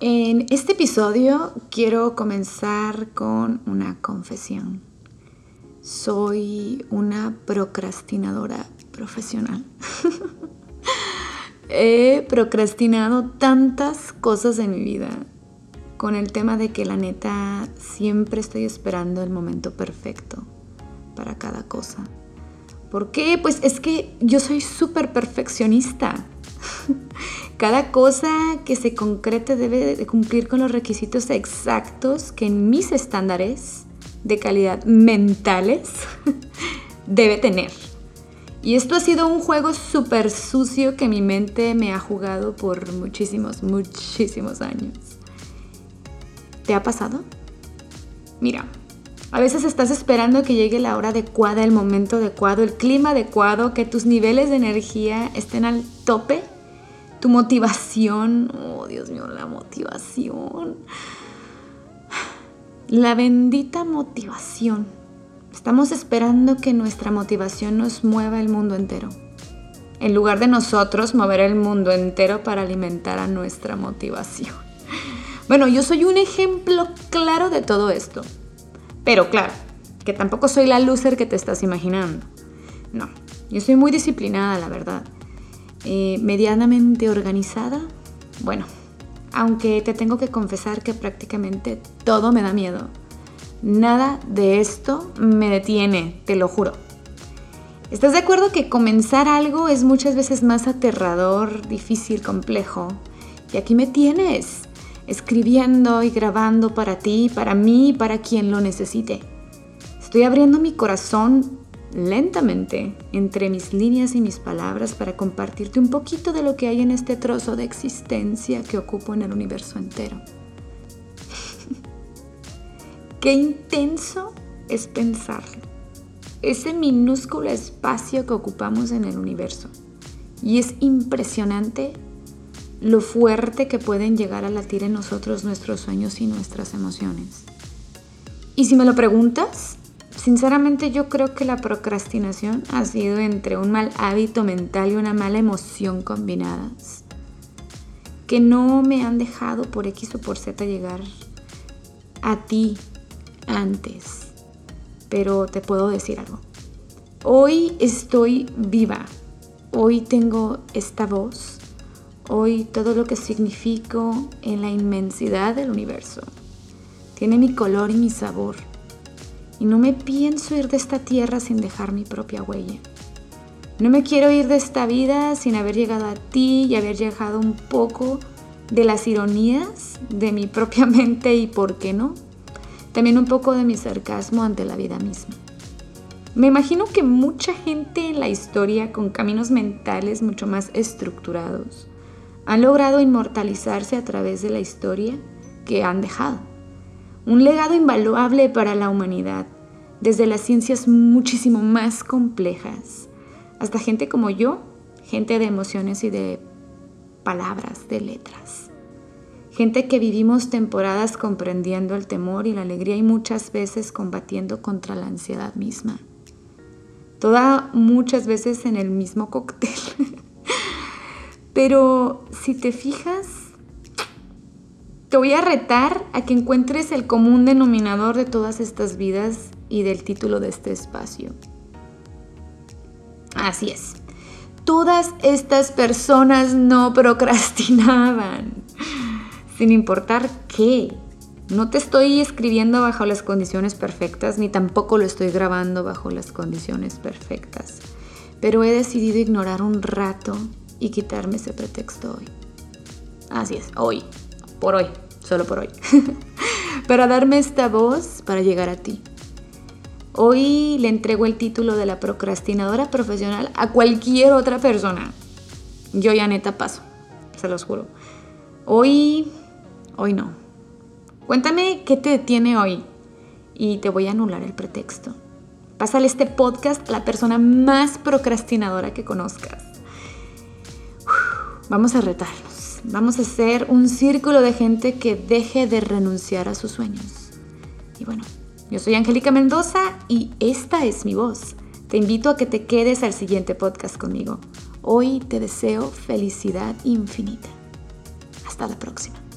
este episodio quiero comenzar con una confesión. Soy una procrastinadora profesional. He procrastinado tantas cosas en mi vida con el tema de que la neta siempre estoy esperando el momento perfecto para cada cosa. ¿Por qué? Pues es que yo soy súper perfeccionista. Cada cosa que se concrete debe de cumplir con los requisitos exactos que en mis estándares de calidad mentales debe tener. Y esto ha sido un juego súper sucio que mi mente me ha jugado por muchísimos, muchísimos años. ¿Te ha pasado? Mira, a veces estás esperando que llegue la hora adecuada, el momento adecuado, el clima adecuado, que tus niveles de energía estén al tope, tu motivación, oh Dios mío, la motivación. La bendita motivación Estamos esperando que nuestra motivación nos mueva el mundo entero, en lugar de nosotros mover el mundo entero para alimentar a nuestra motivación. Bueno, yo soy un ejemplo claro de todo esto. Pero claro, que tampoco soy la loser que te estás imaginando. No, yo soy muy disciplinada, la verdad. Eh, medianamente organizada. Bueno, aunque te tengo que confesar que prácticamente todo me da miedo. Nada de esto me detiene, te lo juro. ¿Estás de acuerdo que comenzar algo es muchas veces más aterrador, difícil, complejo? Y aquí me tienes, escribiendo y grabando para ti, para mí, para quien lo necesite. Estoy abriendo mi corazón lentamente entre mis líneas y mis palabras para compartirte un poquito de lo que hay en este trozo de existencia que ocupo en el universo entero. Qué intenso es pensarlo. Ese minúsculo espacio que ocupamos en el universo. Y es impresionante lo fuerte que pueden llegar a latir en nosotros nuestros sueños y nuestras emociones. Y si me lo preguntas, sinceramente yo creo que la procrastinación ha sido entre un mal hábito mental y una mala emoción combinadas, que no me han dejado por X o por Z llegar a ti antes, pero te puedo decir algo. Hoy estoy viva, hoy tengo esta voz, hoy todo lo que significo en la inmensidad del universo. Tiene mi color y mi sabor. Y no me pienso ir de esta tierra sin dejar mi propia huella. No me quiero ir de esta vida sin haber llegado a ti y haber llegado un poco de las ironías de mi propia mente y, ¿por qué no?, también un poco de mi sarcasmo ante la vida misma. Me imagino que mucha gente en la historia con caminos mentales mucho más estructurados han logrado inmortalizarse a través de la historia que han dejado. Un legado invaluable para la humanidad, desde las ciencias muchísimo más complejas, hasta gente como yo, gente de emociones y de palabras, de letras. Gente que vivimos temporadas comprendiendo el temor y la alegría y muchas veces combatiendo contra la ansiedad misma. Toda muchas veces en el mismo cóctel. Pero si te fijas, te voy a retar a que encuentres el común denominador de todas estas vidas y del título de este espacio. Así es. Todas estas personas no procrastinaban sin importar qué. No te estoy escribiendo bajo las condiciones perfectas, ni tampoco lo estoy grabando bajo las condiciones perfectas. Pero he decidido ignorar un rato y quitarme ese pretexto hoy. Así es, hoy, por hoy, solo por hoy. para darme esta voz para llegar a ti. Hoy le entrego el título de la procrastinadora profesional a cualquier otra persona. Yo ya neta paso, se los juro. Hoy Hoy no. Cuéntame qué te detiene hoy y te voy a anular el pretexto. Pásale este podcast a la persona más procrastinadora que conozcas. vamos a Vamos a hacer un círculo de gente que deje de renunciar a sus sueños. Y bueno, yo soy Angélica Mendoza y esta es mi voz. Te invito a que te quedes al siguiente podcast conmigo. Hoy te deseo felicidad infinita. Hasta la próxima.